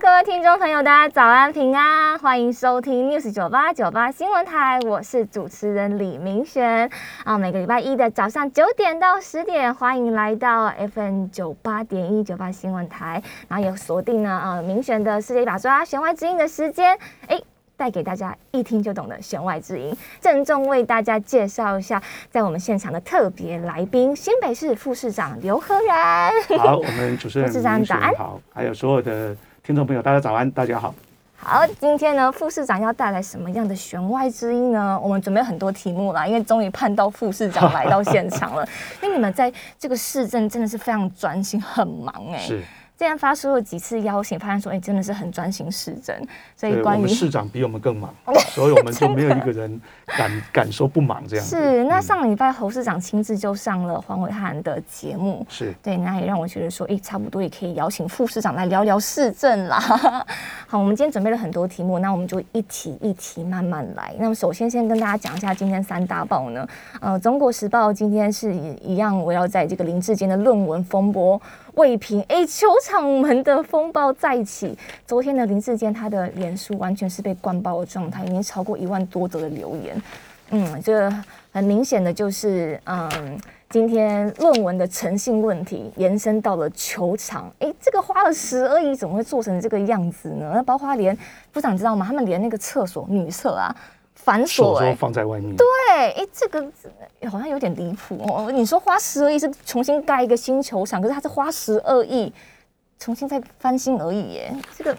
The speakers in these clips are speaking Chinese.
各位听众朋友，大家早安平安，欢迎收听 News 九八九八新闻台，我是主持人李明璇啊。每个礼拜一的早上九点到十点，欢迎来到 FM 九八点一九八新闻台，然后也锁定了啊明璇的世界一把抓弦外之音的时间，哎，带给大家一听就懂的弦外之音，郑重为大家介绍一下，在我们现场的特别来宾，新北市副市长刘和然。好，我们主持人副市长早安，好，还有所有的。听众朋友，大家早安，大家好。好，今天呢，副市长要带来什么样的弦外之音呢？我们准备很多题目啦，因为终于盼到副市长来到现场了。因为你们在这个市政真的是非常专心，很忙哎、欸。是。既然发出了几次邀请，发现说，哎、欸，真的是很专心市政，所以关于市长比我们更忙，所以我们就没有一个人敢敢说不忙这样。是，那上礼拜侯市长亲自就上了黄伟汉的节目，是对，那也让我觉得说，哎、欸，差不多也可以邀请副市长来聊聊市政啦。好，我们今天准备了很多题目，那我们就一题一题慢慢来。那么首先先跟大家讲一下今天三大报呢，呃，中国时报今天是一样围绕在这个林志坚的论文风波。未平，哎，球场门的风暴再起。昨天的林志坚，他的脸书完全是被灌爆的状态，已经超过一万多则的留言。嗯，这很明显的就是，嗯，今天论文的诚信问题延伸到了球场。哎，这个花了十二亿，怎么会做成这个样子呢？那包括连部长知道吗？他们连那个厕所女厕啊。反锁、欸，放在外面。对，哎、欸，这个好像有点离谱哦。你说花十二亿是重新盖一个新球场，可是他是花十二亿重新再翻新而已，耶。这个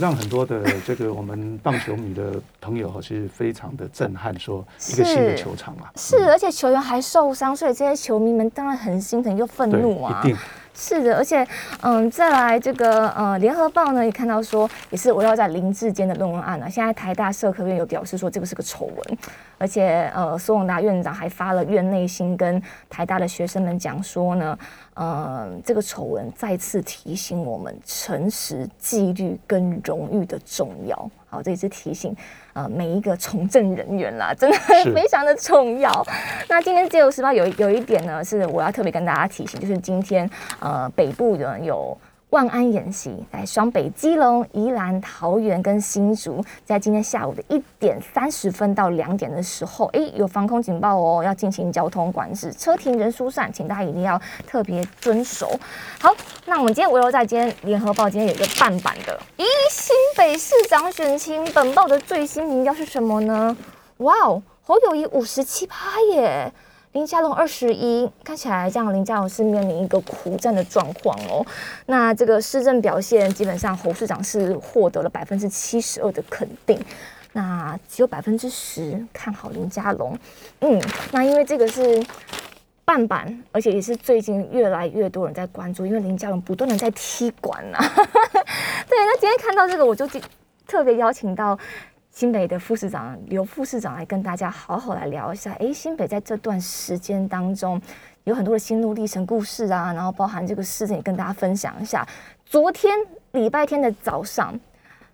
让很多的这个我们棒球迷的朋友哈，是非常的震撼。说一个新的球场啊，是，而且球员还受伤，所以这些球迷们当然很心疼又愤怒啊。一定。是的，而且，嗯，再来这个，呃，联合报呢也看到说，也是围绕在林志坚的论文案呢。现在台大社科院有表示说，这个是个丑闻，而且，呃，苏永达院长还发了院内信跟台大的学生们讲说呢，呃，这个丑闻再次提醒我们诚实、纪律跟荣誉的重要。好，这也是提醒。呃，每一个从政人员啦，真的 非常的重要。那今天自由时报有有一点呢，是我要特别跟大家提醒，就是今天呃北部呢有。万安演习在双北、基隆、宜兰、桃园跟新竹，在今天下午的一点三十分到两点的时候，哎，有防空警报哦，要进行交通管制，车停人疏散，请大家一定要特别遵守。好，那我们今天围绕在今天联合报今天有一个半版的，咦，新北市长选情，本报的最新民调是什么呢？哇哦，侯友谊五十七趴耶。林佳龙二十一，看起来这样，林佳龙是面临一个苦战的状况哦。那这个市政表现，基本上侯市长是获得了百分之七十二的肯定，那只有百分之十看好林佳龙。嗯，那因为这个是半版，而且也是最近越来越多人在关注，因为林佳龙不断的在踢馆呐。对，那今天看到这个，我就特别邀请到。新北的副市长刘副市长来跟大家好好来聊一下，哎，新北在这段时间当中有很多的心路历程故事啊，然后包含这个事情也跟大家分享一下。昨天礼拜天的早上，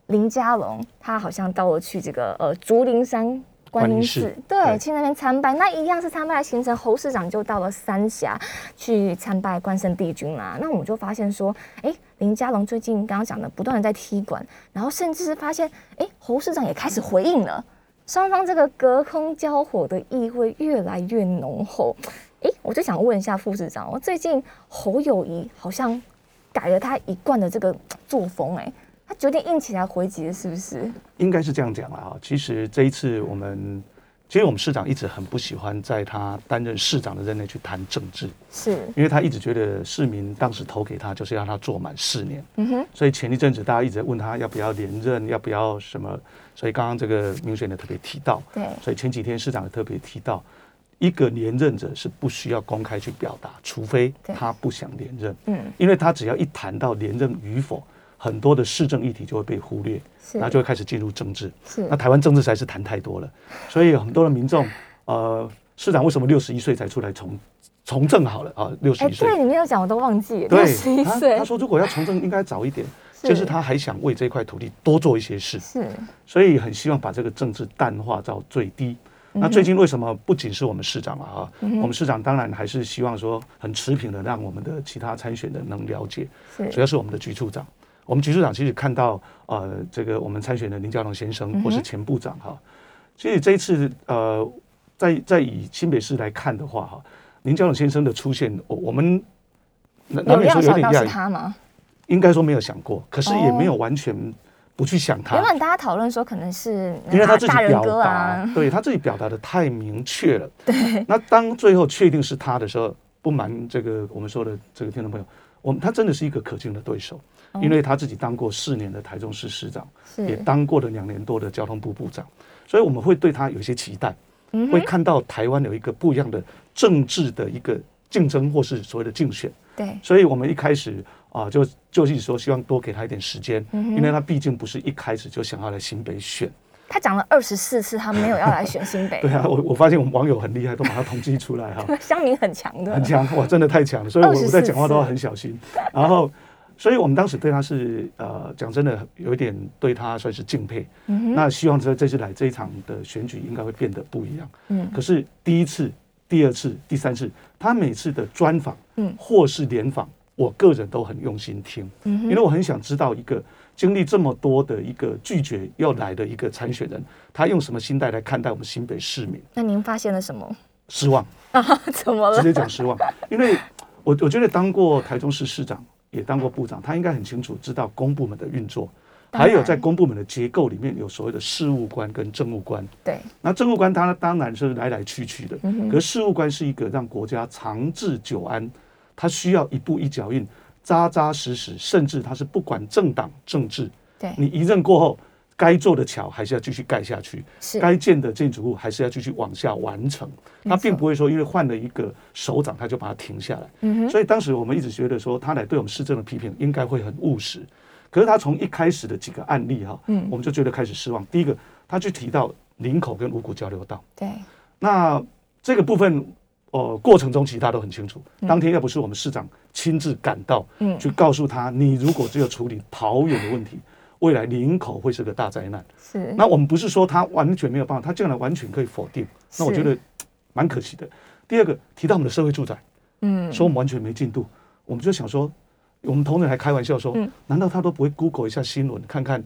林佳龙他好像到了去这个呃竹林山。观音寺，对，去那边参拜，那一样是参拜的行程。侯市长就到了三峡去参拜关圣帝君啦。那我们就发现说，哎、欸，林佳龙最近刚刚讲的，不断的在踢馆，然后甚至是发现，哎、侯市长也开始回应了，双方这个隔空交火的意味越来越浓厚。哎、我就想问一下副市长，我最近侯友宜好像改了他一贯的这个作风、哎。他决定硬起来回击了，是不是？应该是这样讲了啊。其实这一次我们，其实我们市长一直很不喜欢在他担任市长的任内去谈政治，是因为他一直觉得市民当时投给他就是要他做满四年。嗯哼。所以前一阵子大家一直在问他要不要连任，要不要什么。所以刚刚这个明璇的特别提到，对。所以前几天市长也特别提到，一个连任者是不需要公开去表达，除非他不想连任。嗯。因为他只要一谈到连任与否。很多的市政议题就会被忽略，然后就会开始进入政治。是，那台湾政治实在是谈太多了，所以很多的民众，呃，市长为什么六十一岁才出来从从政好了啊，六十一岁。对，你没有讲，我都忘记了。对，六十一岁，他说如果要从政，应该早一点，就是他还想为这块土地多做一些事。是，所以很希望把这个政治淡化到最低。那最近为什么不仅是我们市长嘛啊？我们市长当然还是希望说很持平的，让我们的其他参选人能了解。主要是我们的局处长，我们局处长其实看到呃这个我们参选的林佳龙先生或是前部长哈，所以这一次呃在在以新北市来看的话哈，林佳龙先生的出现，我我们难免说有点讶异，应该说没有想过，可是也没有完全。不去想他，原本大家讨论说可能是因为他自己表达，对他自己表达的太明确了。对，那当最后确定是他的时候，不瞒这个我们说的这个听众朋友，我们他真的是一个可敬的对手，因为他自己当过四年的台中市市长，也当过了两年多的交通部部长，所以我们会对他有一些期待，会看到台湾有一个不一样的政治的一个竞争或是所谓的竞选。对，所以我们一开始。啊，就就是说，希望多给他一点时间，因为他毕竟不是一开始就想要来新北选。他讲了二十四次，他没有要来选新北。对啊，我我发现我们网友很厉害，都把它统计出来哈。乡民很强的，很强哇，真的太强了，所以我我在讲话都要很小心。然后，所以我们当时对他是呃，讲真的有一点对他算是敬佩。那希望在这次来这一场的选举应该会变得不一样。嗯。可是第一次、第二次、第三次，他每次的专访，嗯，或是联访。我个人都很用心听，因为我很想知道一个经历这么多的一个拒绝要来的一个参选人，他用什么心态来看待我们新北市民？那您发现了什么？失望啊？怎么了？直接讲失望，因为我我觉得当过台中市市长，也当过部长，他应该很清楚知道公部门的运作，还有在公部门的结构里面有所谓的事务官跟政务官。对，那政务官他当然是来来去去的，可是事务官是一个让国家长治久安。他需要一步一脚印，扎扎实实，甚至他是不管政党政治。对，你一任过后，该做的桥还是要继续盖下去，是该建的建筑物还是要继续往下完成。他并不会说因为换了一个首长，他就把它停下来。嗯哼。所以当时我们一直觉得说，他来对我们市政的批评应该会很务实。可是他从一开始的几个案例哈，嗯，我们就觉得开始失望。第一个，他去提到林口跟五股交流道。对。那这个部分。呃，过程中其实他都很清楚。当天要不是我们市长亲自赶到，嗯，去告诉他，你如果只有处理桃园的问题，未来林口会是个大灾难。是。那我们不是说他完全没有办法，他将来完全可以否定。那我觉得蛮可惜的。第二个提到我们的社会住宅，嗯，说我们完全没进度，我们就想说，我们同仁还开玩笑说，难道他都不会 Google 一下新闻，看看？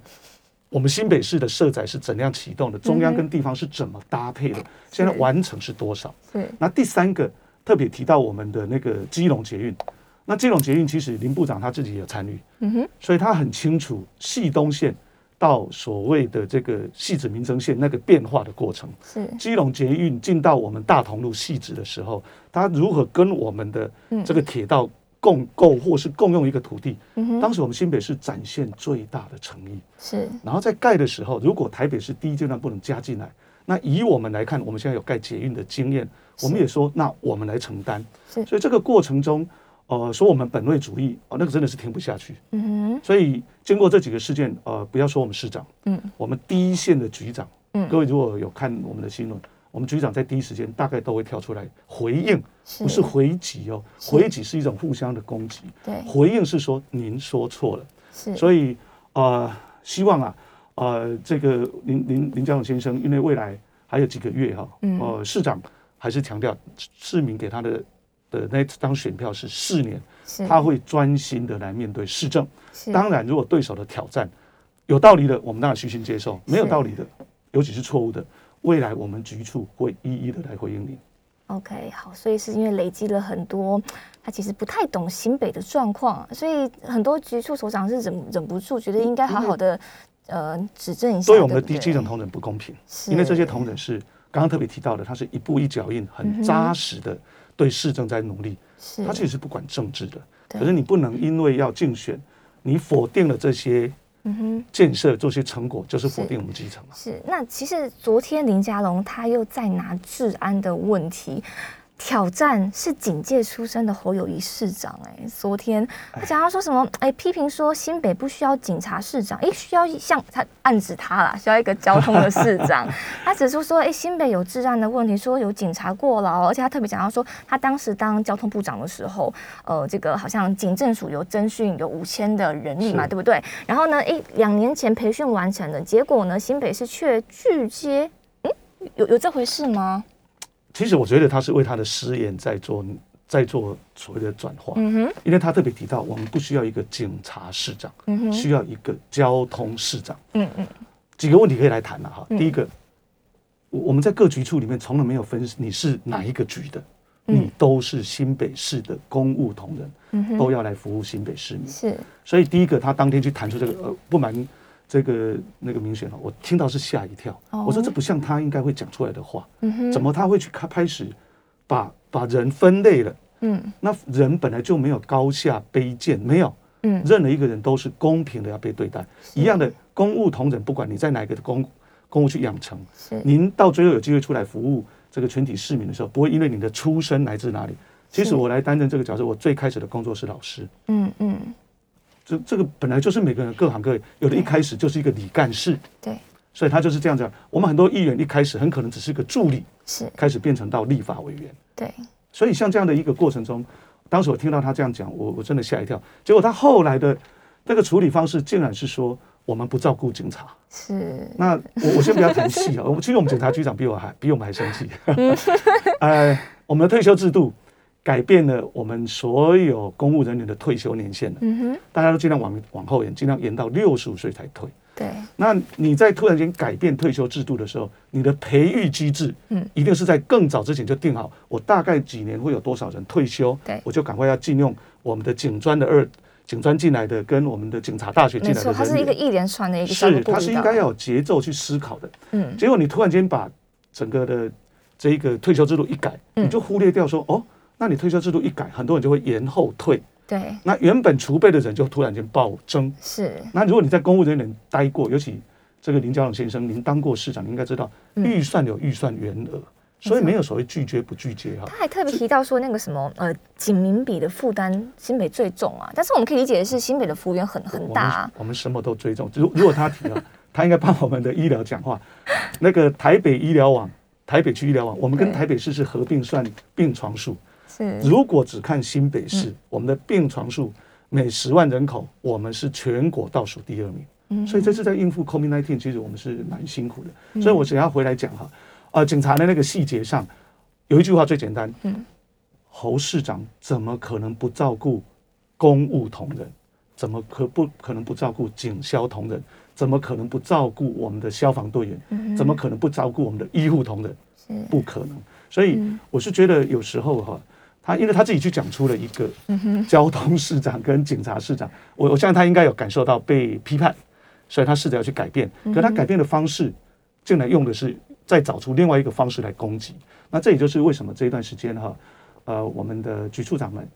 我们新北市的社宅是怎样启动的？中央跟地方是怎么搭配的？现在完成是多少？那第三个特别提到我们的那个基隆捷运，那基隆捷运其实林部长他自己也参与，嗯哼，所以他很清楚汐东线到所谓的这个汐止民生线那个变化的过程。是基隆捷运进到我们大同路汐止的时候，他如何跟我们的这个铁道？共构或是共用一个土地，当时我们新北市展现最大的诚意。是，然后在盖的时候，如果台北市第一阶段不能加进来，那以我们来看，我们现在有盖捷运的经验，我们也说，那我们来承担。是，所以这个过程中，呃，说我们本位主义，哦，那个真的是听不下去。嗯哼，所以经过这几个事件，呃，不要说我们市长，嗯，我们第一线的局长，嗯，各位如果有看我们的新闻。我们局长在第一时间大概都会跳出来回应，不是回击哦，回击是一种互相的攻击。对，回应是说您说错了。是，所以呃，希望啊，呃，这个林林林佳龙先生，因为未来还有几个月哈，嗯呃，市长还是强调市民给他的的那张选票是四年，他会专心的来面对市政。当然，如果对手的挑战有道理的，我们当然虚心接受；没有道理的，尤其是错误的。未来我们局处会一一的来回应您。OK，好，所以是因为累积了很多，他其实不太懂新北的状况，所以很多局处首长是忍忍不住，觉得应该好好的呃指正一下。对我们的低基层同仁不公平，因为这些同仁是刚刚特别提到的，他是一步一脚印，很扎实的对市政在努力。是，他其实是不管政治的，可是你不能因为要竞选，你否定了这些。嗯哼，建设做些成果就是否定我们基层嘛。是，那其实昨天林佳龙他又在拿治安的问题，挑战是警界出身的侯友谊市长，哎，昨天他讲到说什么？哎，批评说新北不需要警察市长，哎，需要像他暗指他啦，需要一个交通的市长。他指出说，哎，新北有治安的问题，说有警察过劳，而且他特别讲到说，他当时当交通部长的时候，呃，这个好像警政署有征训有五千的人力嘛，对不对？然后呢，哎，两年前培训完成的，结果呢，新北市却拒接，嗯，有有这回事吗？其实我觉得他是为他的失言在做在做所谓的转化，嗯哼，因为他特别提到我们不需要一个警察市长，需要一个交通市长，嗯嗯，几个问题可以来谈了哈。第一个，我们在各局处里面从来没有分你是哪一个局的，你都是新北市的公务同仁，都要来服务新北市民，是。所以第一个，他当天去谈出这个呃不满。这个那个明显了我听到是吓一跳。我说这不像他应该会讲出来的话。怎么他会去开开始把把人分类了？嗯，那人本来就没有高下卑贱，没有。嗯，任何一个人都是公平的要被对待。一样的公务同仁，不管你在哪个公公务去养成，您到最后有机会出来服务这个全体市民的时候，不会因为你的出身来自哪里。其实我来担任这个角色，我最开始的工作是老师。嗯嗯。这这个本来就是每个人各行各业，有的一开始就是一个李干事，对，所以他就是这样讲。我们很多议员一开始很可能只是个助理，是开始变成到立法委员，对。所以像这样的一个过程中，当时我听到他这样讲，我我真的吓一跳。结果他后来的那个处理方式，竟然是说我们不照顾警察，是。那我我先不要谈戏啊，我其实我们警察局长比我还比我们还生气。呃，我们的退休制度。改变了我们所有公务人员的退休年限了。嗯哼，大家都尽量往往后延，尽量延到六十五岁才退。对，那你在突然间改变退休制度的时候，你的培育机制，嗯，一定是在更早之前就定好。我大概几年会有多少人退休？对，我就赶快要进用我们的警专的二警专进来的，跟我们的警察大学进来的。它是一个一连串的一个是，它是应该要有节奏去思考的。嗯，结果你突然间把整个的这一个退休制度一改，你就忽略掉说哦。那你退休制度一改，很多人就会延后退。对。那原本储备的人就突然间暴增。是。那如果你在公务人员待过，尤其这个林佳龙先生，您当过市长，您应该知道，预算有预算员额，所以没有所谓拒绝不拒绝哈。他还特别提到说，那个什么呃，警民比的负担，新北最重啊。但是我们可以理解的是，新北的幅员很很大啊。我们什么都追重。如如果他提了，他应该帮我们的医疗讲话。那个台北医疗网，台北区医疗网，我们跟台北市是合并算病床数。如果只看新北市，我们的病床数每十万人口，我们是全国倒数第二名。所以这次在应付 COVID-19，其实我们是蛮辛苦的。所以我想要回来讲哈，呃，警察的那个细节上，有一句话最简单，嗯侯市长怎么可能不照顾公务同仁？怎么可不可能不照顾警消同仁？怎么可能不照顾我们的消防队员？怎么可能不照顾我们的医护同仁？不可能。所以我是觉得有时候哈。他因为他自己去讲出了一个交通市长跟警察市长，我我相信他应该有感受到被批判，所以他试着要去改变。可他改变的方式，竟然用的是再找出另外一个方式来攻击。那这也就是为什么这一段时间哈，呃，我们的局处长们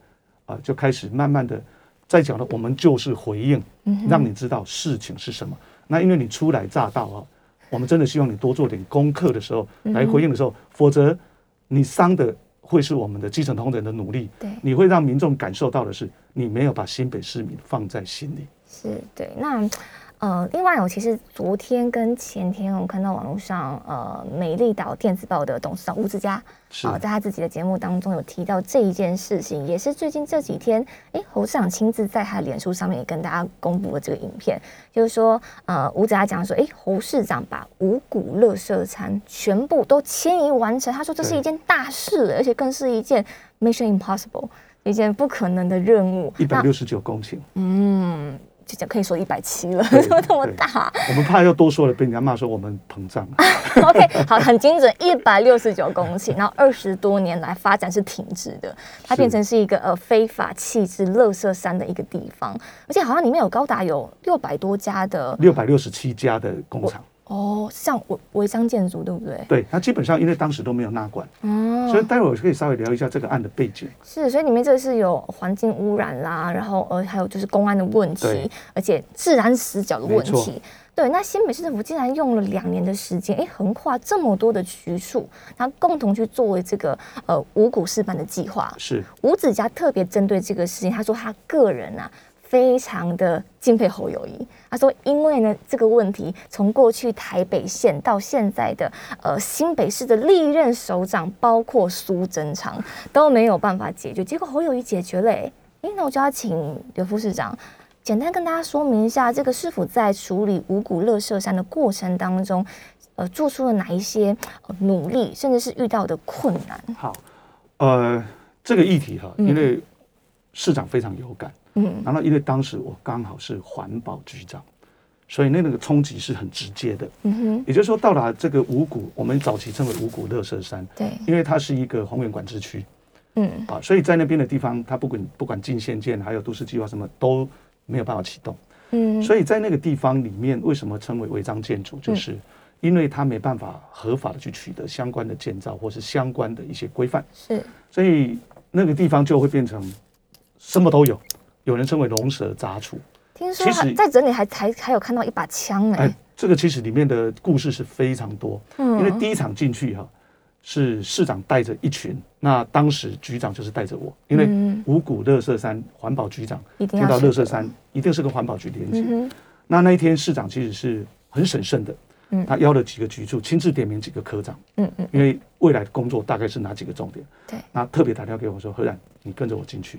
啊就开始慢慢的在讲了，我们就是回应，让你知道事情是什么。那因为你初来乍到啊，我们真的希望你多做点功课的时候来回应的时候，否则你伤的。会是我们的基层同仁的努力，对，你会让民众感受到的是，你没有把新北市民放在心里。是对，那。呃，另外，我其实昨天跟前天，我看到网络上，呃，美丽岛电子报的董事长吴志佳，啊、呃，在他自己的节目当中有提到这一件事情，也是最近这几天，哎，侯市长亲自在他的脸书上面也跟大家公布了这个影片，就是说，呃，吴子佳讲说，哎，侯市长把五股垃圾餐全部都迁移完成，他说这是一件大事，而且更是一件 mission impossible，一件不可能的任务，一百六十九公顷，嗯。就讲可以说一百七了，怎 么这么大？我们怕又多说了，被人家骂说我们膨胀。OK，好，很精准，一百六十九公顷，然后二十多年来发展是停滞的，它变成是一个呃非法弃置垃圾山的一个地方，而且好像里面有高达有六百多家的六百六十七家的工厂。哦，像违违章建筑对不对？对，它基本上因为当时都没有纳管，嗯，所以待会儿可以稍微聊一下这个案的背景。是，所以里面这个是有环境污染啦，然后呃还有就是公安的问题，而且治安死角的问题。对，那新北市政府竟然用了两年的时间，哎，横跨这么多的局处，然后共同去作为这个呃五股示范的计划。是吴子嘉特别针对这个事情，他说他个人啊非常的敬佩侯友谊。他说，因为呢这个问题从过去台北县到现在的呃新北市的历任首长，包括苏贞昌都没有办法解决，结果侯友谊解决了。哎，那我就要请刘副市长。简单跟大家说明一下，这个市府在处理五股垃圾山的过程当中，呃，做出了哪一些努力，甚至是遇到的困难？好，呃，这个议题哈，因为市长非常有感，嗯，然后因为当时我刚好是环保局长，所以那那个冲击是很直接的，嗯哼，也就是说，到达这个五股，我们早期称为五股乐色山，对，因为它是一个宏源管制区，嗯，啊，所以在那边的地方，它不管不管进县建还有都市计划什么都。没有办法启动，嗯，所以在那个地方里面，为什么称为违章建筑？就是因为它没办法合法的去取得相关的建造或是相关的一些规范，是，所以那个地方就会变成什么都有，有人称为龙蛇杂处。听说还在整里还还还有看到一把枪哎，这个其实里面的故事是非常多，嗯，因为第一场进去哈。是市长带着一群，那当时局长就是带着我，因为五股乐色山环保局长听到乐色山一定是跟环保局连接。那那一天市长其实是很审慎的，他邀了几个局处，亲自点名几个科长，因为未来的工作大概是哪几个重点？对，那特别打电话给我说，何然，你跟着我进去，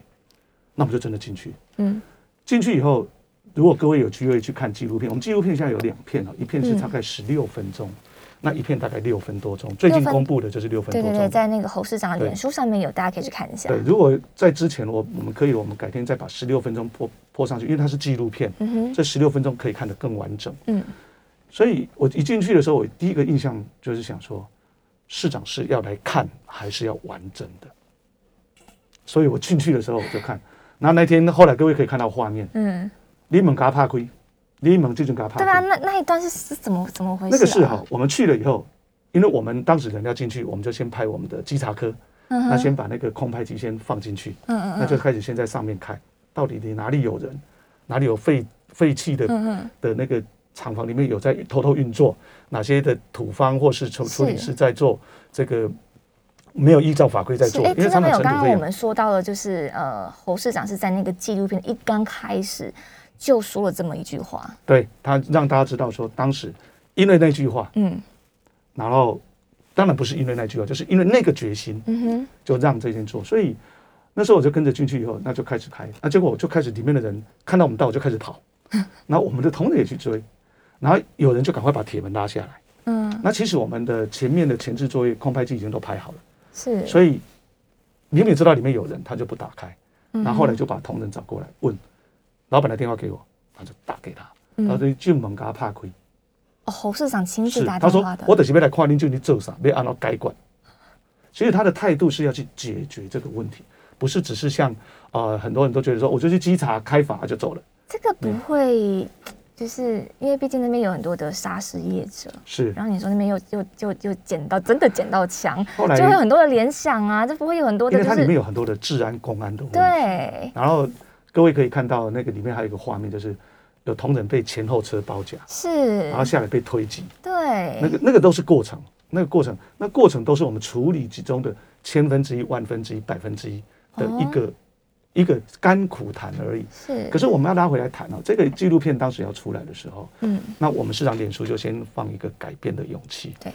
那我们就真的进去。嗯，进去以后，如果各位有机会去看纪录片，我们纪录片现在有两片哦，一片是大概十六分钟。那一片大概六分多钟，最近公布的就是六分多钟。对对对，在那个侯市长的脸书上面有，大家可以去看一下。对，如果在之前，我我们可以，我们改天再把十六分钟播播上去，因为它是纪录片，嗯哼，这十六分钟可以看得更完整。嗯，所以我一进去的时候，我第一个印象就是想说，市长是要来看还是要完整的？所以我进去的时候我就看，然后那天后来各位可以看到画面，嗯，你们嘎怕亏。你们这种搞怕？对啊，那那一段是是怎么怎么回事？那个是哈，我们去了以后，因为我们当时人要进去，我们就先拍我们的稽查科，嗯那先把那个空拍机先放进去，嗯嗯，那就开始先在上面看，到底你哪里有人，哪里有废废弃的的那个厂房里面有在偷偷运作，哪些的土方或是处处理是在做这个没有依照法规在做。因为他们有刚刚我们说到了，就是呃，侯市长是在那个纪录片一刚开始。就说了这么一句话，对，他让大家知道说，当时因为那句话，嗯，然后当然不是因为那句话，就是因为那个决心，嗯哼，就让这件做。所以那时候我就跟着进去以后，那就开始开，那结果我就开始里面的人看到我们到，我就开始跑，然后我们的同仁也去追，然后有人就赶快把铁门拉下来，嗯，那其实我们的前面的前置作业空拍机已经都拍好了，是，所以明明知道里面有人，他就不打开，然后后来就把同仁找过来问。老板的电话给我，他就打给他，他说就进门给他拍开。哦，侯市长亲自打电话的。他说：“我等下要来看你，就你做啥？要按照该管。”所以他的态度是要去解决这个问题，不是只是像呃很多人都觉得说，我就去稽查开罚就走了。这个不会，就是因为毕竟那边有很多的砂石业者，是。然后你说那边又又又又捡到真的捡到枪，后来就会有很多的联想啊，这不会有很多的，因为它里面有很多的治安公安的问题。对，然后。各位可以看到，那个里面还有一个画面，就是有同仁被前后车包夹，是，然后下来被推挤，对，那个那个都是过程，那个过程，那过程都是我们处理其中的千分之一、万分之一、百分之一的一个、哦、一个甘苦谈而已。是，可是我们要拉回来谈哦，这个纪录片当时要出来的时候，嗯，那我们市长脸书就先放一个改变的勇气，对，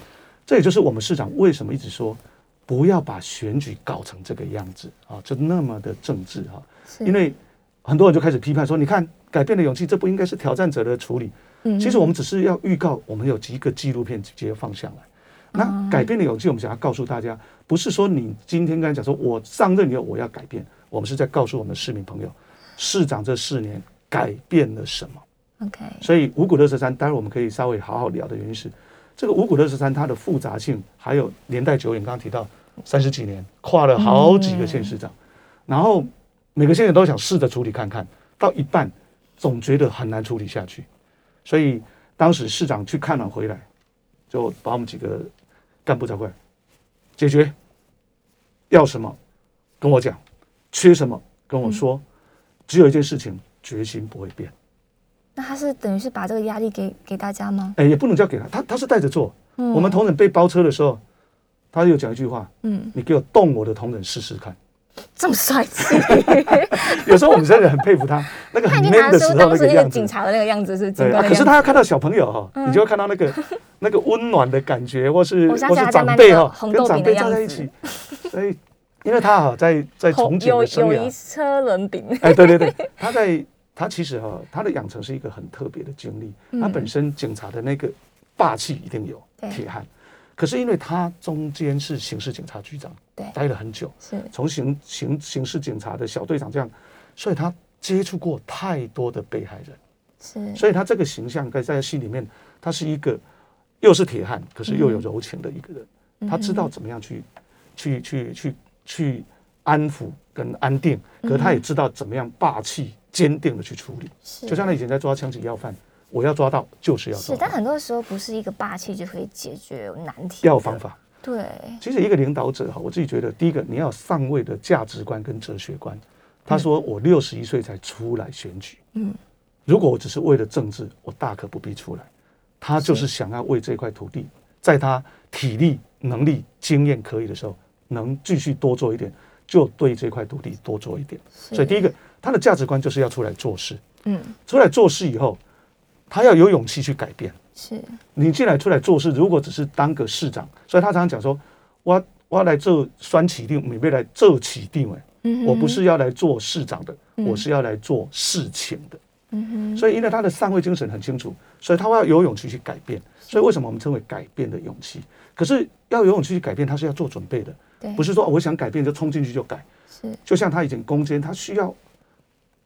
这也就是我们市长为什么一直说不要把选举搞成这个样子啊，就那么的政治哈，是因为。很多人就开始批判说：“你看，改变的勇气，这不应该是挑战者的处理。嗯，其实我们只是要预告，我们有几个纪录片直接放下来。那改变的勇气，我们想要告诉大家，不是说你今天刚才讲说我上任以后我要改变，我们是在告诉我们的市民朋友，市长这四年改变了什么？OK。所以五股垃圾山，待会我们可以稍微好好聊的原因是，这个五股垃圾山它的复杂性还有年代久远，刚刚提到三十几年，跨了好几个县市长，然后。每个县长都想试着处理看看，到一半总觉得很难处理下去，所以当时市长去看了回来，就把我们几个干部找过来解决，要什么跟我讲，缺什么跟我说，只有一件事情，决心不会变，那他是等于是把这个压力给给大家吗？哎，也不能叫给他，他他是带着做。嗯、我们同仁被包车的时候，他有讲一句话，嗯，你给我动我的同仁试试看。这么帅气，有时候我们真的很佩服他那个很 man 的时候那个样子，警察的那个样子是。对，可是他要看到小朋友哈，你就会看到那个那个温暖的感觉，或是 或是长辈哈，跟长辈站在一起。所以，因为他哈在在从警的生涯，友谊车轮饼。哎，对对对，他在他其实哈他的养成是一个很特别的经历。他本身警察的那个霸气一定有铁汉。可是因为他中间是刑事警察局长，对，待了很久，是。从刑刑刑事警察的小队长这样，所以他接触过太多的被害人，是，所以他这个形象在在戏里面，他是一个又是铁汉，可是又有柔情的一个人，嗯、他知道怎么样去、嗯、去去去去安抚跟安定，可是他也知道怎么样霸气坚定的去处理，就像他以前在抓枪击要犯。我要抓到，就是要抓到。是，但很多时候不是一个霸气就可以解决难题。要有方法。对。其实一个领导者哈，我自己觉得，第一个你要有上位的价值观跟哲学观。他说：“我六十一岁才出来选举。”嗯。如果我只是为了政治，我大可不必出来。他就是想要为这块土地，在他体力、能力、经验可以的时候，能继续多做一点，就对这块土地多做一点。所以第一个，他的价值观就是要出来做事。嗯。出来做事以后。他要有勇气去改变。是，你进来出来做事，如果只是当个市长，所以他常常讲说：“我我要来做酸起定，没被来做起定。”哎，我不是要来做市长的，我是要来做事情的。嗯哼，所以因为他的上位精神很清楚，所以他要有勇气去改变。所以为什么我们称为改变的勇气？可是要有勇气去改变，他是要做准备的。对，不是说我想改变就冲进去就改。是，就像他以前攻坚，他需要。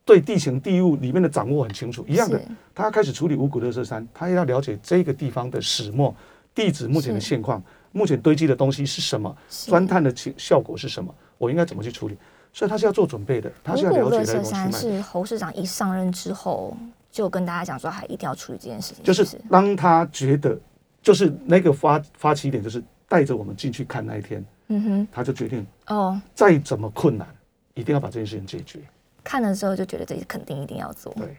对地形地物里面的掌握很清楚，一样的，他要开始处理五股垃圾山，他要了解这个地方的始末、地址目前的现况，目前堆积的东西是什么，钻探的情效果是什么，我应该怎么去处理？所以他是要做准备的，他是要了解的。山是侯市长一上任之后就跟大家讲说，还一定要处理这件事情。就是当他觉得，就是那个发发起点，就是带着我们进去看那一天，嗯哼，他就决定哦，再怎么困难，一定要把这件事情解决。看了之后就觉得自己肯定一定要做。对，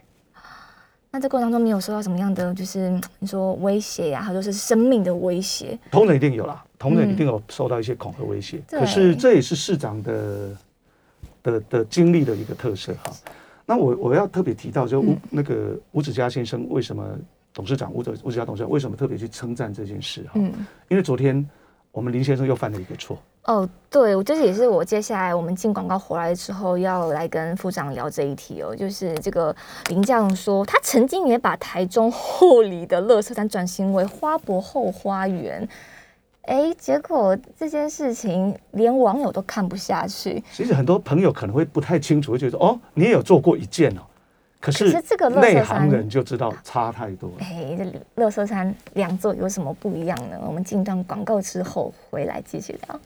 那这过程当中你有受到什么样的，就是你说威胁呀，或者是生命的威胁？同仁一定有啦，同仁一定有受到一些恐吓威胁。可是这也是市长的的的经历的一个特色哈。那我我要特别提到，就吴那个吴子嘉先生为什么董事长吴子吴子嘉董事长为什么特别去称赞这件事哈？嗯，因为昨天我们林先生又犯了一个错。哦，对，我这也是我接下来我们进广告回来之后要来跟副长聊这一题哦，就是这个林佳龙说他曾经也把台中后里的乐色山转型为花博后花园，哎，结果这件事情连网友都看不下去。其实很多朋友可能会不太清楚，会觉得哦，你也有做过一件哦，可是这个内行人就知道差太多了。哎，这垃圾山两座有什么不一样呢？我们进段广告之后回来继续聊。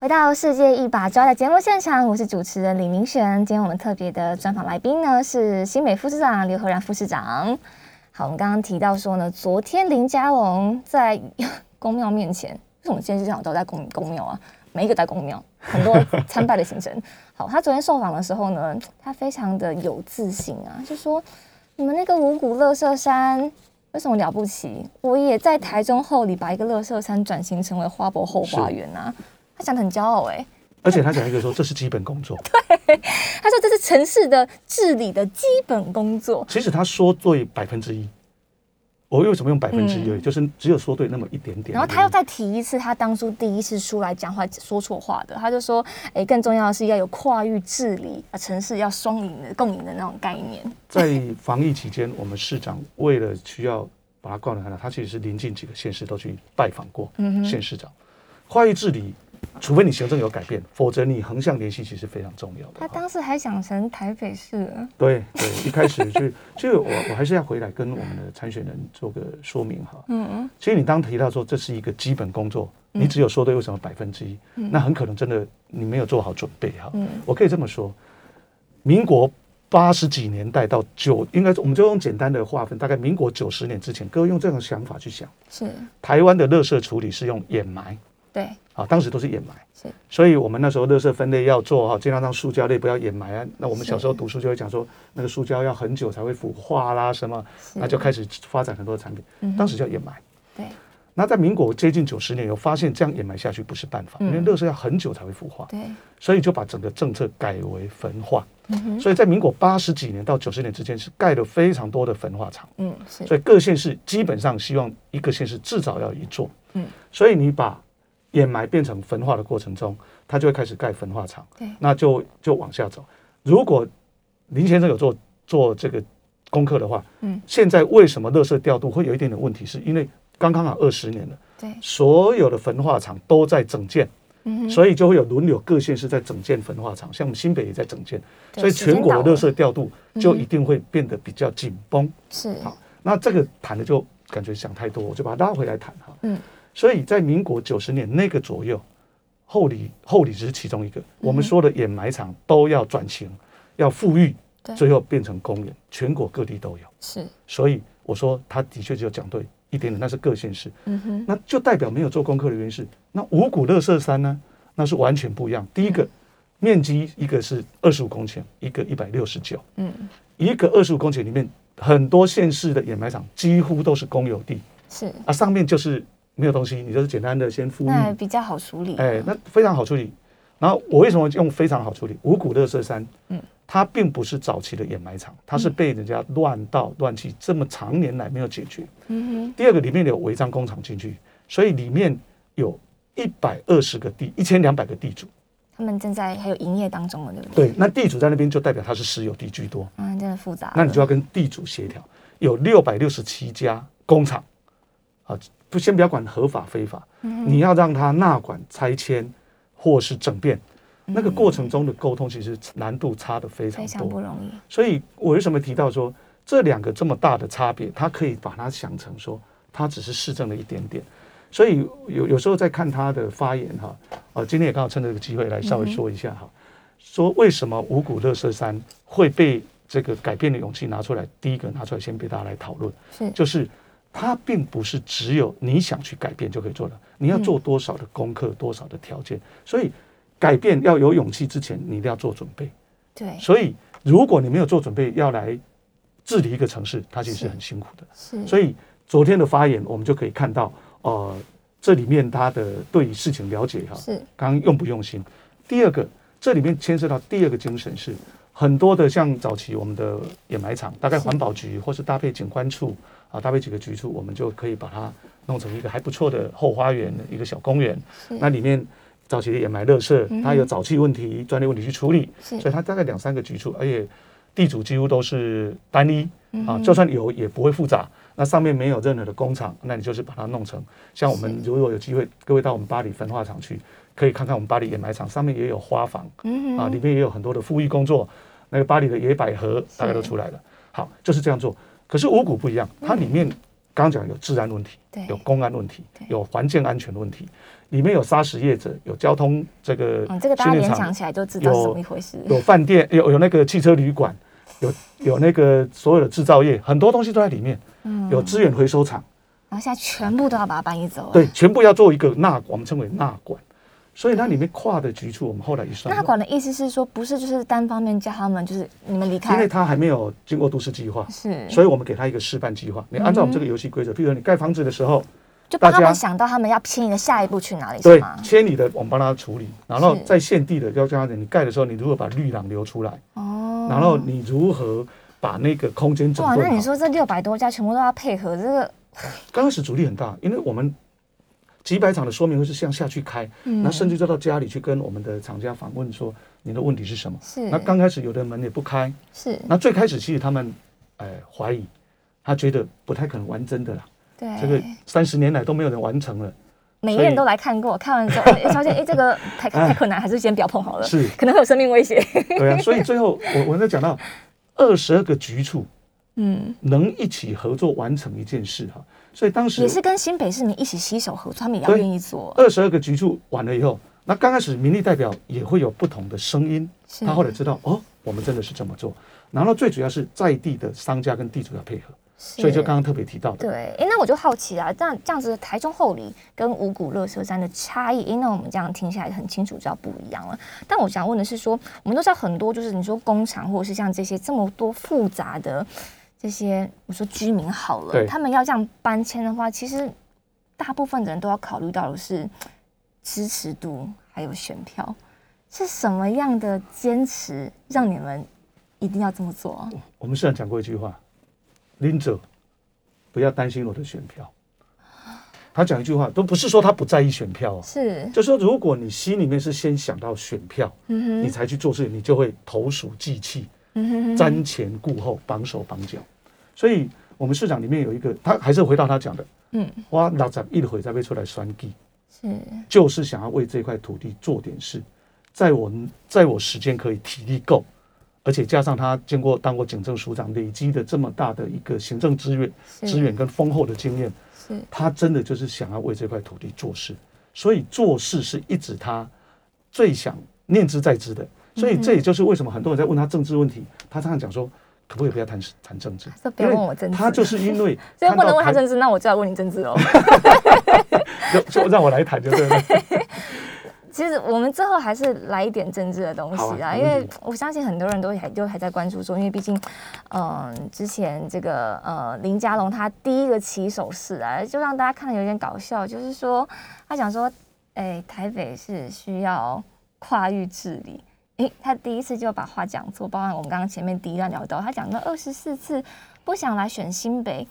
回到世界一把抓的节目现场，我是主持人李明璇。今天我们特别的专访来宾呢是新美副市长刘和然副市长。好，我们刚刚提到说呢，昨天林佳龙在公庙面前，为什么今天市长都在宫宫庙啊？每一个在公庙，很多参拜的行程。好，他昨天受访的时候呢，他非常的有自信啊，就说你们那个五谷乐色山为什么了不起？我也在台中后里把一个乐色山转型成为花博后花园啊。他讲的很骄傲哎、欸，而且他讲一个说，这是基本工作。对，他说这是城市的治理的基本工作。其实他说对百分之一，我为什么用百分之一？就是只有说对那么一点点。然后他又再提一次，他当初第一次出来讲话说错话的，他就说：“哎，更重要的是要有跨域治理啊，城市要双赢的共赢的那种概念。”在防疫期间，我们市长为了需要把他告得很好，他其实是临近几个县市都去拜访过县市长，跨域治理。除非你行政有改变，否则你横向联系其实非常重要的。他当时还想成台北市了。对对，一开始就 就我我还是要回来跟我们的参选人做个说明哈。嗯嗯。其实你当提到说这是一个基本工作，你只有说对为什么百分之一，那很可能真的你没有做好准备哈。嗯。我可以这么说，民国八十几年代到九，应该我们就用简单的划分，大概民国九十年之前，各位用这种想法去想，是台湾的垃圾处理是用掩埋。对。啊，当时都是掩埋，所以我们那时候垃圾分类要做哈，尽量让塑胶类不要掩埋啊。那我们小时候读书就会讲说，那个塑胶要很久才会腐化啦，什么，那就开始发展很多的产品，嗯、当时叫掩埋。对。那在民国接近九十年，有发现这样掩埋下去不是办法，因为垃圾要很久才会腐化，对，所以就把整个政策改为焚化。所以在民国八十几年到九十年之间，是盖了非常多的焚化厂。嗯，所以各县市基本上希望一个县市至少要一座。嗯，所以你把掩埋变成焚化的过程中，它就会开始盖焚化厂。对，那就就往下走。如果林先生有做做这个功课的话，嗯，现在为什么垃圾调度会有一点点问题？是因为刚刚好二十年了，对，所有的焚化厂都在整建，嗯，所以就会有轮流各县市在整建焚化厂，像我们新北也在整建，所以全国的垃圾调度就一定会变得比较紧绷。是，好，那这个谈的就感觉想太多，我就把它拉回来谈哈。嗯，所以在民国九十年那个左右，后里后里只是其中一个，我们说的掩埋场都要转型，要富裕，最后变成公园，全国各地都有。是，所以我说他的确就讲对。一点点，那是各县市，嗯哼，那就代表没有做功课的原因是，那五股乐色山呢，那是完全不一样。第一个、嗯、面积，一个是二十五公顷，一个一百六十九，嗯，一个二十五公顷里面，很多县市的掩埋场几乎都是公有地，是。啊，上面就是没有东西，你就是简单的先复育，那比较好处理，哎，那非常好处理。然后我为什么用非常好处理？五谷乐色山，嗯。它并不是早期的掩埋场，它是被人家乱倒乱弃，这么长年来没有解决。嗯、第二个，里面有违章工厂进去，所以里面有一百二十个地，一千两百个地主，他们正在还有营业当中了，对不对？对，那地主在那边就代表他是私有地居多。嗯，真的复杂。那你就要跟地主协调，有六百六十七家工厂，啊，不，先不要管合法非法，嗯、你要让他纳管拆迁或是整变。那个过程中的沟通其实难度差的非常多，非常不容易。所以我为什么提到说这两个这么大的差别，他可以把它想成说，他只是市政的一点点。所以有有时候在看他的发言哈，呃，今天也刚好趁这个机会来稍微说一下哈，说为什么五谷乐色山会被这个改变的勇气拿出来，第一个拿出来先被大家来讨论，是就是它并不是只有你想去改变就可以做的，你要做多少的功课，多少的条件，所以。改变要有勇气之前，你一定要做准备。对，所以如果你没有做准备，要来治理一个城市，它其实是很辛苦的。是，所以昨天的发言，我们就可以看到，呃，这里面他的对事情了解哈，是刚刚用不用心。第二个，这里面牵涉到第二个精神是很多的，像早期我们的掩埋场，大概环保局或是搭配景观处啊，搭配几个局处，我们就可以把它弄成一个还不错的后花园，一个小公园。那里面。早期的掩埋垃圾，它有沼气问题、专利问题去处理，所以它大概两三个局处，而且地主几乎都是单一啊，就算有也不会复杂。那上面没有任何的工厂，那你就是把它弄成像我们如果有机会，各位到我们巴黎焚化厂去，可以看看我们巴黎掩埋场上面也有花房啊，里面也有很多的复育工作。那个巴黎的野百合大概都出来了，好，就是这样做。可是五股不一样，它里面刚刚讲有治安问题，有公安问题，有环境安全问题。里面有砂石业者，有交通这个，嗯，这个大家联想起来就知道是怎么一回事。有饭店，有有那个汽车旅馆，有有那个所有的制造业，很多东西都在里面。嗯，有资源回收厂，然后现在全部都要把它搬移走。对，全部要做一个纳，我们称为纳管。所以它里面跨的局处，我们后来一算，纳管的意思是说，不是就是单方面叫他们就是你们离开，因为他还没有经过都市计划，是，所以我们给他一个示范计划。你按照我们这个游戏规则，譬如说你盖房子的时候。就帮他们想到他们要迁移的下一步去哪里？对，迁移的我们帮他处理，然后在现地的要叫他，你盖的时候，你如何把绿廊留出来？哦，然后你如何把那个空间整顿？哇，那你说这六百多家全部都要配合这个？刚开始阻力很大，因为我们几百场的说明会是向下去开，那甚至就到家里去跟我们的厂家访问说你的问题是什么？是。那刚开始有的门也不开，是。那最开始其实他们哎怀疑，他觉得不太可能玩真的啦。对，这个三十年来都没有人完成了，每个人都来看过，看完之后发现，哎，这个太 太困难，还是先不要碰好了，是可能会有生命危险。对啊，所以最后我我在讲到二十二个局处，嗯，能一起合作完成一件事哈，所以当时也是跟新北市民一起携手合作，他们也要愿意做。二十二个局处完了以后，那刚开始民意代表也会有不同的声音，他后来知道哦，我们真的是这么做，然后最主要是在地的商家跟地主要配合。所以就刚刚特别提到的。对，哎，那我就好奇啊，这样这样子，台中后里跟五股乐色山的差异，哎，那我们这样听起来很清楚，知道不一样了。但我想问的是说，说我们都知道很多，就是你说工厂或者是像这些这么多复杂的这些，我说居民好了，他们要这样搬迁的话，其实大部分的人都要考虑到的是支持度还有选票，是什么样的坚持让你们一定要这么做？我们市长讲过一句话。林者，不要担心我的选票。他讲一句话，都不是说他不在意选票啊，是，就说如果你心里面是先想到选票，嗯、你才去做事，你就会投鼠忌器，嗯、瞻前顾后，绑手绑脚。所以，我们市长里面有一个，他还是回到他讲的，嗯，我老早一会再被出来算计，是，就是想要为这块土地做点事，在我，在我时间可以，体力够。而且加上他经过当过警政署长，累积的这么大的一个行政资源、资源跟丰厚的经验，是他真的就是想要为这块土地做事，所以做事是一直他最想念之在之的。所以这也就是为什么很多人在问他政治问题，他常常讲说，可不可以不要谈谈政治？不要问我政治。他就是因为 所以不能问他政治，那我就要问你政治哦。就让我来谈就对了。其实我们最后还是来一点政治的东西啊，因为我相信很多人都还都还在关注说，因为毕竟，嗯、呃，之前这个呃林佳龙他第一个起手式啊，就让大家看的有点搞笑，就是说他讲说，哎，台北是需要跨域治理，哎，他第一次就把话讲错，包含我们刚刚前面第一段聊到，他讲了二十四次不想来选新北，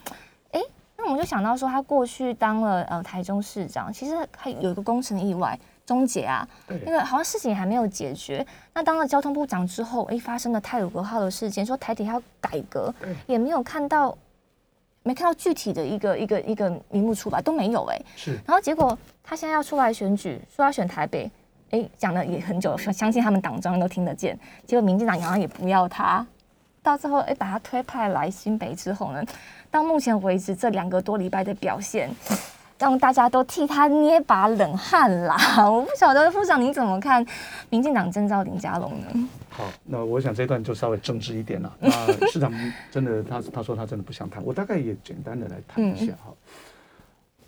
哎，那我们就想到说他过去当了呃台中市长，其实他有一个工程意外。终结啊，那个好像事情还没有解决。那当了交通部长之后，哎，发生了泰鲁格号的事件，说台铁要改革，也没有看到，没看到具体的一个一个一个名目出来，都没有哎。是。然后结果他现在要出来选举，说要选台北，哎，讲了也很久，相信他们党中央都听得见。结果民进党好像也不要他，到最后哎把他推派来新北之后呢，到目前为止这两个多礼拜的表现。让大家都替他捏把冷汗啦！我不晓得副长您怎么看民进党征召林佳龙呢？好，那我想这段就稍微政治一点了。那市长真的他他说他真的不想谈，我大概也简单的来谈一下哈。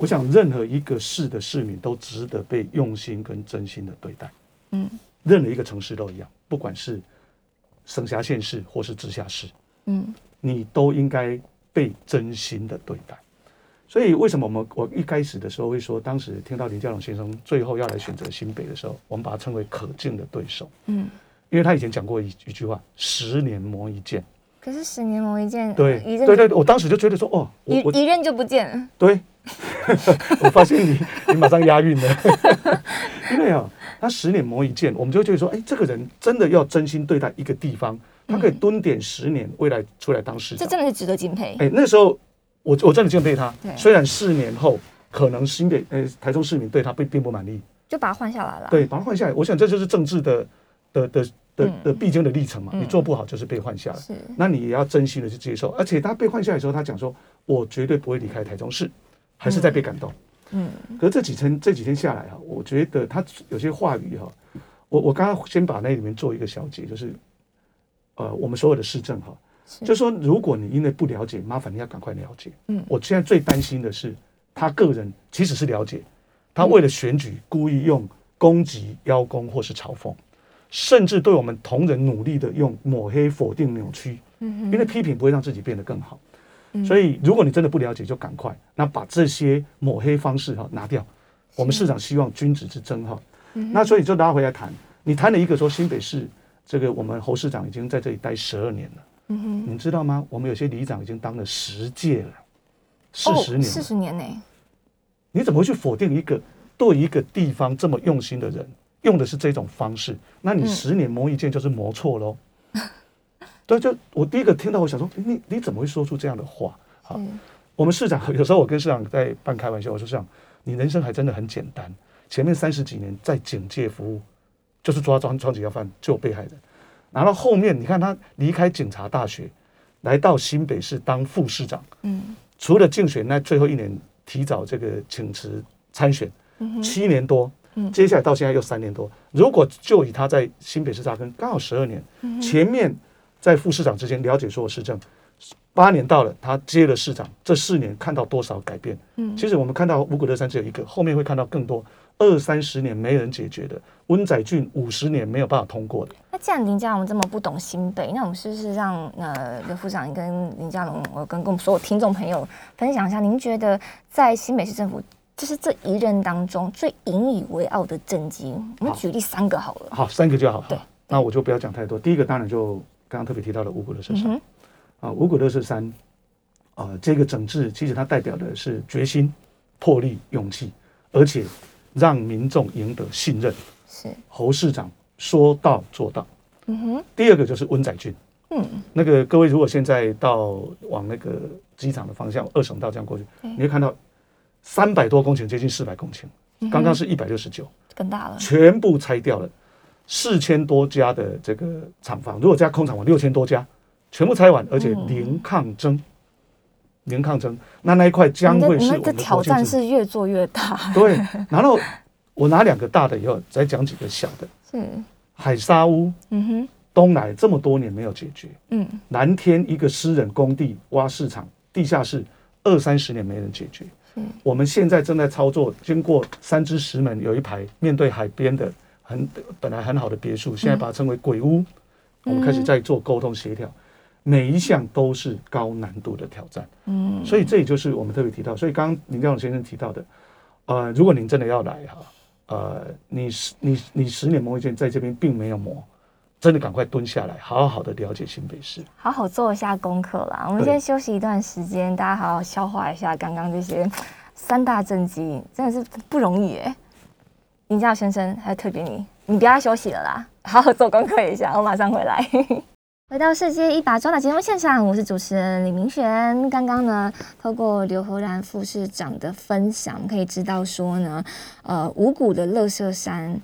我想任何一个市的市民都值得被用心跟真心的对待。嗯，任何一个城市都一样，不管是省辖县市或是直辖市，嗯，你都应该被真心的对待。所以，为什么我们我一开始的时候会说，当时听到林佳龙先生最后要来选择新北的时候，我们把他称为可敬的对手。嗯，因为他以前讲过一一句话：“十年磨一剑。”可是十年磨一剑，对，对对，我当时就觉得说，哦，一一任就不见。对，我发现你你马上押韵了。因为啊，他十年磨一剑，我们就觉得说，哎，这个人真的要真心对待一个地方，他可以蹲点十年，未来出来当市长，这真的是值得敬佩。哎，那时候。我我真的敬佩他，虽然四年后可能新北呃台中市民对他并并不满意，就把他换下来了。对，把他换下来，我想这就是政治的的的的的必经的历程嘛。你做不好就是被换下来，是，那你也要真心的去接受。而且他被换下来的时候，他讲说：“我绝对不会离开台中市。”还是在被感动。嗯。可是这几天这几天下来哈，我觉得他有些话语哈，我我刚刚先把那里面做一个小结，就是呃，我们所有的市政哈。就是说，如果你因为不了解，麻烦你要赶快了解。嗯，我现在最担心的是，他个人其实是了解，他为了选举故意用攻击、邀功或是嘲讽，甚至对我们同仁努力的用抹黑、否定、扭曲。嗯，因为批评不会让自己变得更好。所以，如果你真的不了解，就赶快那把这些抹黑方式哈拿掉。我们市长希望君子之争哈。那所以就拉回来谈，你谈了一个说新北市这个我们侯市长已经在这里待十二年了。嗯哼，你知道吗？我们有些里长已经当了十届了，四十年，四十年呢？你怎么会去否定一个对一个地方这么用心的人，用的是这种方式？那你十年磨一剑就是磨错喽。对，就我第一个听到，我想说，你你怎么会说出这样的话？啊，我们市长有时候我跟市长在半开玩笑，我说市长，你人生还真的很简单，前面三十几年在警界服务，就是抓抓抓几要犯，救被害人。然后后面你看他离开警察大学，来到新北市当副市长。嗯，除了竞选那最后一年提早这个请辞参选，七年多，接下来到现在又三年多。如果就以他在新北市扎根刚好十二年，前面在副市长之间了解所有市政，八年到了，他接了市长，这四年看到多少改变？嗯，其实我们看到五股乐山只有一个，后面会看到更多。二三十年没人解决的温仔俊，五十年没有办法通过的。那既然林佳龙这么不懂新北，那我们是不是让呃刘副长跟林佳龙，我跟跟我们所有听众朋友分享一下，您觉得在新北市政府，就是这一任当中最引以为傲的政绩，我们举例三个好了。好，三个就好。对，那我就不要讲太多。第一个当然就刚刚特别提到的五股垃圾山。啊，五股垃圾山。啊，这个整治其实它代表的是决心、魄力、勇气，而且。让民众赢得信任，是。侯市长说到做到。嗯哼。第二个就是温仔俊，嗯，那个各位如果现在到往那个机场的方向，二省道这样过去，你会看到三百多公顷，接近四百公顷，刚刚是一百六十九，更大了，全部拆掉了，四千多家的这个厂房，如果加空厂房六千多家，全部拆完，而且零抗争。零抗争，那那一块将会是我们的挑战是越做越大。对，然后我拿两个大的以后，再讲几个小的。是海沙屋，嗯哼，东来这么多年没有解决。嗯，蓝天一个私人工地挖市场，地下室二三十年没人解决。嗯，我们现在正在操作，经过三支石门有一排面对海边的很本来很好的别墅，现在把它称为鬼屋。我们开始在做沟通协调。每一项都是高难度的挑战，嗯，所以这也就是我们特别提到，所以刚刚林佳龙先生提到的，呃，如果您真的要来哈，呃，你十你你十年磨一剑，在这边并没有磨，真的赶快蹲下来，好好的了解新北市，好好做一下功课啦。我们先休息一段时间，大家好好消化一下刚刚这些三大政绩，真的是不容易哎。林教先生还特别你，你不要休息了啦，好好做功课一下，我马上回来。回到世界一把抓的节目现场，我是主持人李明璇。刚刚呢，透过刘和然副市长的分享，可以知道说呢，呃，五股的乐色山，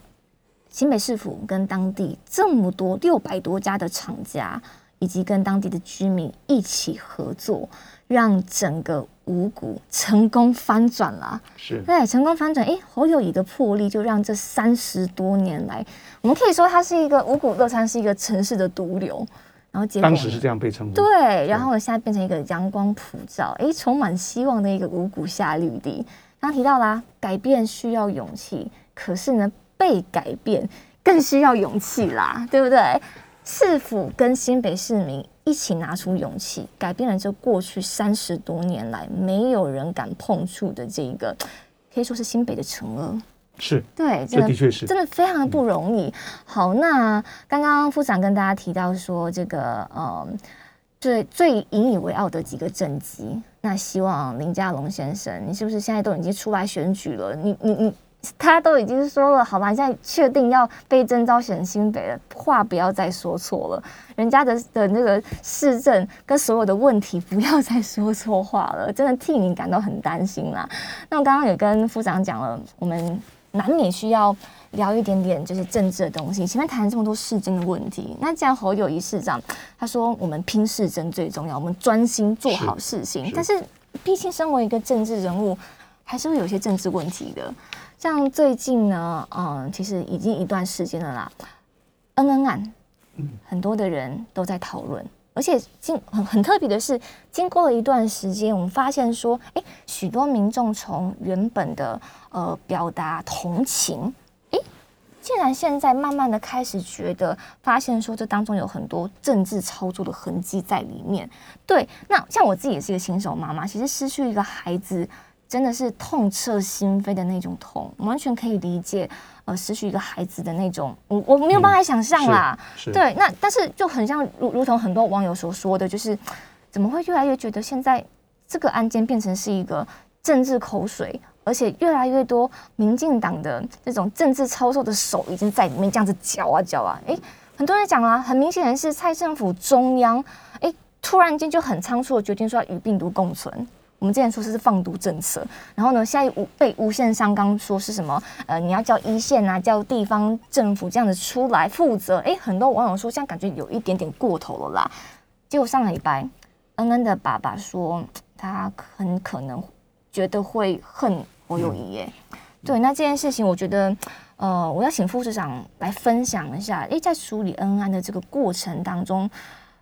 新北市府跟当地这么多六百多家的厂家，以及跟当地的居民一起合作，让整个五股成功翻转了。是，对，成功翻转。哎，侯友宜的魄力，就让这三十多年来，我们可以说它是一个五股乐山是一个城市的毒瘤。然后结果当时是这样被称呼。对，然后现在变成一个阳光普照，哎，充满希望的一个五股下绿地。刚刚提到啦，改变需要勇气，可是呢，被改变更需要勇气啦，对不对？市府跟新北市民一起拿出勇气，改变了这过去三十多年来没有人敢碰触的这个，可以说是新北的惩恶。是对，这的确是真的非常的不容易。嗯、好，那刚刚副长跟大家提到说，这个呃，最最引以为傲的几个政绩，那希望林佳龙先生，你是不是现在都已经出来选举了？你你你，他都已经说了，好吧，现在确定要被征召选新北了，话不要再说错了，人家的的那个市政跟所有的问题，不要再说错话了，真的替你感到很担心啦。那我刚刚也跟副长讲了，我们。难免需要聊一点点就是政治的东西。前面谈了这么多市政的问题，那既然侯友谊市长他说我们拼市政最重要，我们专心做好事情。但是毕竟身为一个政治人物，还是会有些政治问题的。像最近呢，嗯，其实已经一段时间了啦，恩恩案，很多的人都在讨论。而且经很很特别的是，经过了一段时间，我们发现说，哎，许多民众从原本的呃表达同情，哎，竟然现在慢慢的开始觉得，发现说这当中有很多政治操作的痕迹在里面。对，那像我自己也是一个新手妈妈，其实失去一个孩子。真的是痛彻心扉的那种痛，完全可以理解。呃，失去一个孩子的那种，我我没有办法想象啦。嗯、对，那但是就很像如如同很多网友所说的，就是怎么会越来越觉得现在这个案件变成是一个政治口水，而且越来越多民进党的这种政治操作的手已经在里面这样子搅啊搅啊。诶，很多人讲啊，很明显的是蔡政府中央，诶，突然间就很仓促的决定说要与病毒共存。我们之前说是放毒政策，然后呢，现在无被无限上纲说是什么？呃，你要叫一线啊，叫地方政府这样子出来负责。哎，很多网友说，这样感觉有一点点过头了啦。结果上个礼拜，恩恩的爸爸说，他很可能觉得会恨侯友谊耶。嗯、对，那这件事情，我觉得，呃，我要请副市长来分享一下。哎，在处理恩恩的这个过程当中，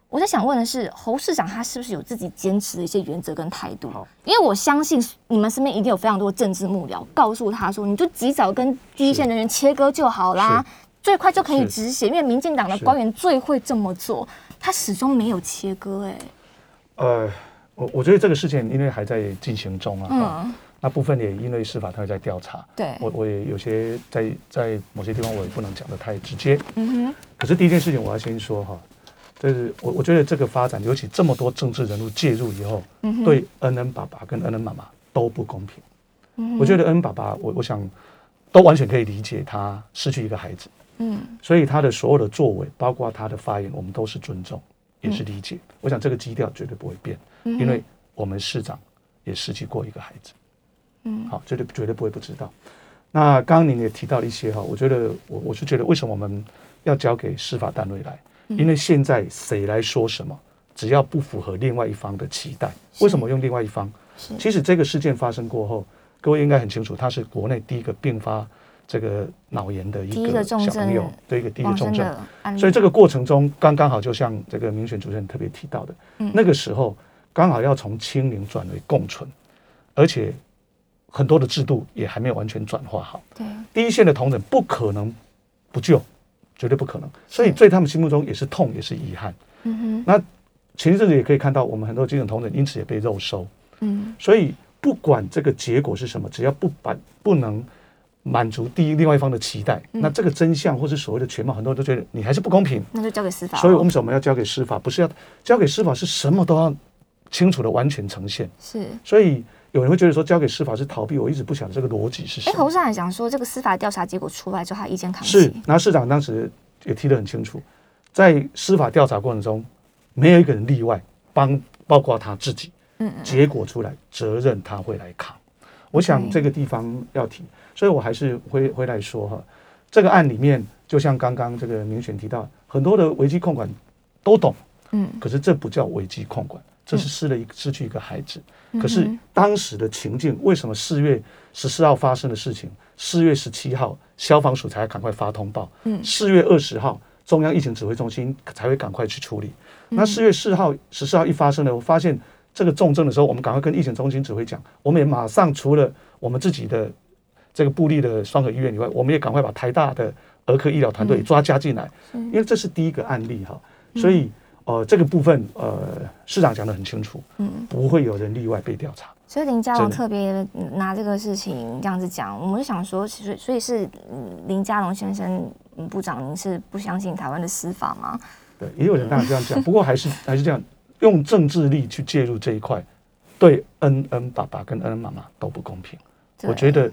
我在想问的是，侯市长他是不是有自己坚持的一些原则跟态度？因为我相信你们身边一定有非常多政治幕僚告诉他说，你就及早跟第一线人员切割就好啦，最快就可以止血。因为民进党的官员最会这么做，他始终没有切割、欸。哎，呃，我我觉得这个事情因为还在进行中啊，嗯，那部分也因为司法他在调查，对，我我也有些在在某些地方我也不能讲的太直接，嗯哼。可是第一件事情我要先说哈。这是我我觉得这个发展，尤其这么多政治人物介入以后，嗯、对恩恩爸爸跟恩恩妈妈都不公平。嗯、我觉得恩恩爸爸，我我想都完全可以理解他失去一个孩子，嗯，所以他的所有的作为，包括他的发言，我们都是尊重，也是理解。嗯、我想这个基调绝对不会变，嗯、因为我们市长也失去过一个孩子，嗯，好，绝对绝对不会不知道。那刚刚您也提到了一些哈，我觉得我我是觉得为什么我们要交给司法单位来？因为现在谁来说什么，只要不符合另外一方的期待，为什么用另外一方？其实这个事件发生过后，各位应该很清楚，他是国内第一个并发这个脑炎的一个小朋友，对一个第一个重症。所以这个过程中，刚刚好就像这个民选主任特别提到的，那个时候刚好要从清零转为共存，而且很多的制度也还没有完全转化好。对，第一线的同仁不可能不救。绝对不可能，所以在他们心目中也是痛，也是遗憾。嗯哼。那前一阵子也可以看到，我们很多精神同仁因此也被肉收。嗯。所以不管这个结果是什么，只要不把不能满足第一另外一方的期待，那这个真相或是所谓的全貌，很多人都觉得你还是不公平。那就交给司法。所以我们什么要交给司法？不是要交给司法，是什么都要清楚的完全呈现。是。所以。有人会觉得说交给司法是逃避，我一直不晓得这个逻辑是什么。哎，侯市长讲说，这个司法调查结果出来之后，他意见扛是。那市长当时也提得很清楚，在司法调查过程中，没有一个人例外，帮包括他自己。嗯，结果出来，责任他会来扛。我想这个地方要提，所以我还是会回来说哈，这个案里面，就像刚刚这个明选提到，很多的危机控管都懂，嗯，可是这不叫危机控管。这是失了一个失去一个孩子，可是当时的情境，为什么四月十四号发生的事情，四月十七号消防署才赶快发通报，四月二十号中央疫情指挥中心才会赶快去处理。那四月四号十四号一发生了，我发现这个重症的时候，我们赶快跟疫情中心指挥讲，我们也马上除了我们自己的这个部立的双和医院以外，我们也赶快把台大的儿科医疗团队抓加进来，因为这是第一个案例哈，所以。呃，这个部分呃，市长讲的很清楚，嗯，不会有人例外被调查。所以林佳龙特别拿这个事情这样子讲，我们就想说，所以所以是林佳龙先生部长，您是不相信台湾的司法吗？对，也有人当然这样讲，不过还是还是这样用政治力去介入这一块，对恩恩爸爸跟恩恩妈妈都不公平。我觉得。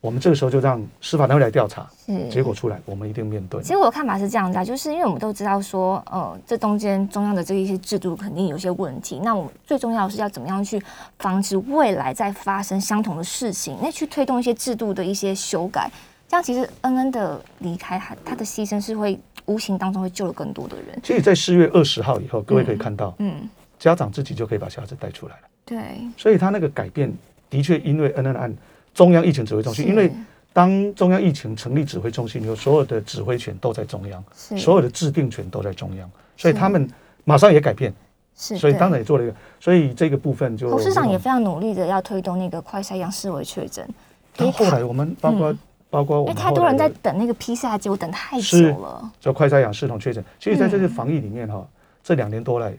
我们这个时候就让司法单位来调查，结果出来，我们一定面对。其实我的看法是这样的，就是因为我们都知道说，呃，这中间中央的这一些制度肯定有些问题。那我们最重要的是要怎么样去防止未来再发生相同的事情，那去推动一些制度的一些修改。这样其实恩恩的离开，他他的牺牲是会无形当中会救了更多的人。所以，在四月二十号以后，各位可以看到，嗯，家长自己就可以把小孩子带出来了。对，所以他那个改变的确因为恩恩的案。中央疫情指挥中心，因为当中央疫情成立指挥中心以后，所有的指挥权都在中央，所有的制定权都在中央，所以他们马上也改变，是，所以当然也做了一个，所以这个部分就。侯市长也非常努力的要推动那个快筛阳视为确诊。但后来我们包括包括我们，太多人在等那个 PCR 结果，等太久了。就快筛阳系统确诊，其实在这个防疫里面哈，这两年多来。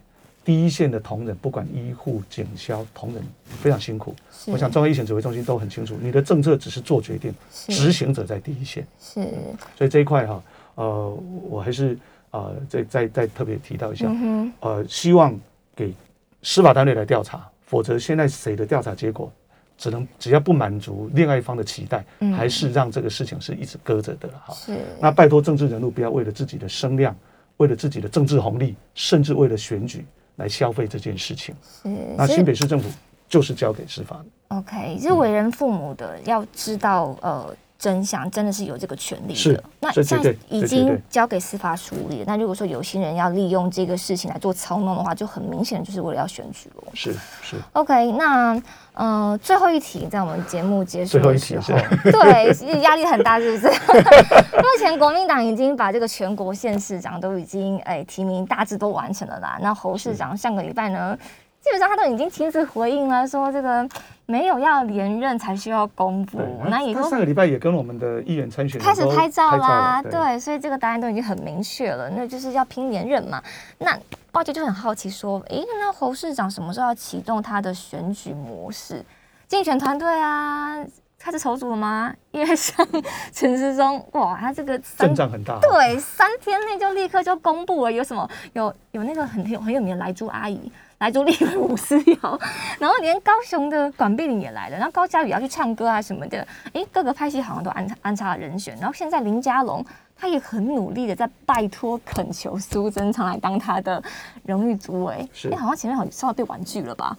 第一线的同仁，不管医护、警消同仁，非常辛苦。我想中央疫情指挥中心都很清楚，你的政策只是做决定，执行者在第一线。是，所以这一块哈，呃，我还是呃，再再再特别提到一下，呃，希望给司法单位来调查，否则现在谁的调查结果，只能只要不满足另外一方的期待，还是让这个事情是一直搁着的哈。是，那拜托政治人物不要为了自己的声量，为了自己的政治红利，甚至为了选举。来消费这件事情，是那新北市政府就是交给司法的。OK，就是为人父母的要知道，呃，真相，真的是有这个权利的。是，那现在已经交给司法处理了。那如果说有心人要利用这个事情来做操弄的话，就很明显就是为了要选举了。是是。OK，那呃，最后一题在我们节目结束的时候，对，压力很大，是不是？目前国民党已经把这个全国县市长都已经哎提名大致都完成了啦。那侯市长上个礼拜呢？基本上他都已经亲自回应了，说这个没有要连任才需要公布。那以后他上个礼拜也跟我们的议员参选开始拍照啦，对，对，所以这个答案都已经很明确了，那就是要拼连任嘛。那报姐就很好奇说，诶，那侯市长什么时候要启动他的选举模式？竞选团队啊，开始筹组了吗？因为像陈时中，哇，他这个阵仗很大，对，三天内就立刻就公布了，有什么？有有那个很有很有名的莱猪阿姨。来做立委吴思瑶，然后连高雄的管碧玲也来了，然后高嘉宇要去唱歌啊什么的，哎，各个派系好像都安安插了人选，然后现在林佳龙他也很努力的在拜托恳求苏贞昌来当他的荣誉主委，哎，好像前面好像稍微被婉拒了吧？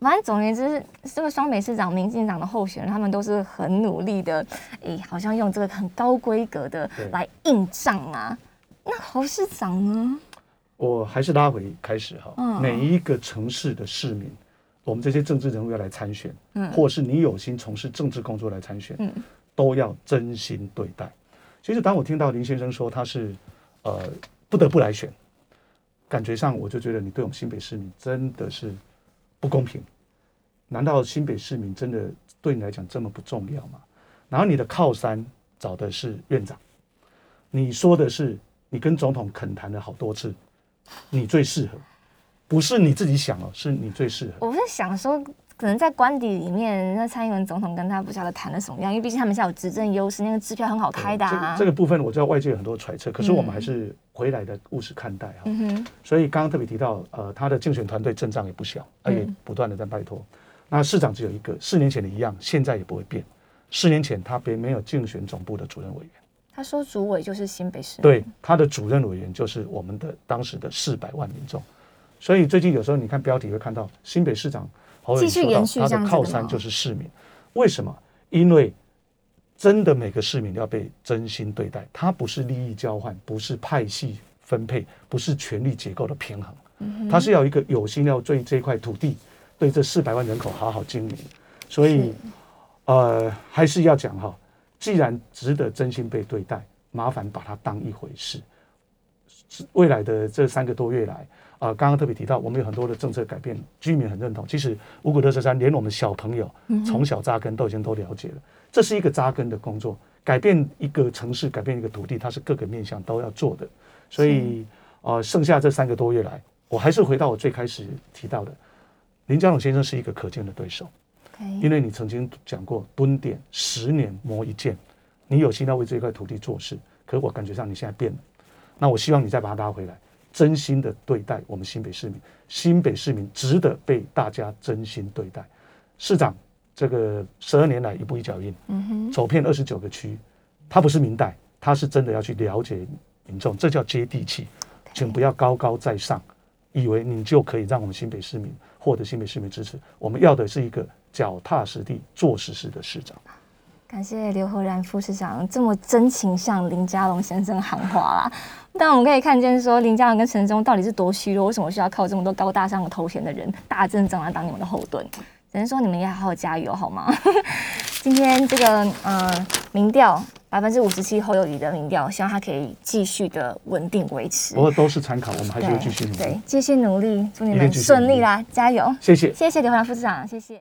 反正总而言之，这个双北市长、民进党的候选人，他们都是很努力的，哎，好像用这个很高规格的来硬仗啊。那侯市长呢？我还是拉回开始哈，每一个城市的市民，我们这些政治人物要来参选，或是你有心从事政治工作来参选，都要真心对待。其实当我听到林先生说他是呃不得不来选，感觉上我就觉得你对我们新北市民真的是不公平。难道新北市民真的对你来讲这么不重要吗？然后你的靠山找的是院长，你说的是你跟总统恳谈了好多次。你最适合，不是你自己想哦，是你最适合。我是想说，可能在官邸里面，那蔡英文总统跟他不晓得谈的什么样，因为毕竟他们现在有执政优势，那个支票很好开的啊。这个部分我知道外界有很多揣测，可是我们还是回来的务实看待哈。嗯哼。所以刚刚特别提到，呃，他的竞选团队阵仗也不小，而且不断的在拜托。那市长只有一个，四年前的一样，现在也不会变。四年前他并没有竞选总部的主任委员。他说：“主委就是新北市，对，他的主任委员就是我们的当时的四百万民众，所以最近有时候你看标题会看到新北市长继续延续他的靠山就是市民，为什么？因为真的每个市民要被真心对待，他不是利益交换，不是派系分配，不是权力结构的平衡，他是要一个有心要对这块土地，对这四百万人口好好经营，所以呃还是要讲哈。”既然值得真心被对待，麻烦把它当一回事。未来的这三个多月来，啊、呃，刚刚特别提到，我们有很多的政策改变，居民很认同。其实五股垃圾山连我们小朋友从小扎根都已经都了解了，这是一个扎根的工作。改变一个城市，改变一个土地，它是各个面向都要做的。所以，呃，剩下这三个多月来，我还是回到我最开始提到的，林佳龙先生是一个可敬的对手。因为你曾经讲过蹲点十年磨一剑，你有心要为这块土地做事，可是我感觉上你现在变了。那我希望你再把它拉回来，真心的对待我们新北市民。新北市民值得被大家真心对待。市长这个十二年来一步一脚印，走遍二十九个区，他不是明代，他是真的要去了解民众，这叫接地气。请不要高高在上，以为你就可以让我们新北市民获得新北市民支持。我们要的是一个。脚踏实地做实事的市长，感谢刘和然副市长这么真情向林佳龙先生喊话啦。但我们可以看见，说林佳龙跟陈忠到底是多虚弱，为什么需要靠这么多高大上的头衔的人大阵仗来当你们的后盾？只能说你们也好好加油，好吗？今天这个呃民调百分之五十七侯友宜的民调，希望他可以继续的稳定维持。不过都是参考，我们还是会继续努力。对，继续努力，祝你们顺利啦，加油！谢谢，谢谢刘和然副市长，谢谢。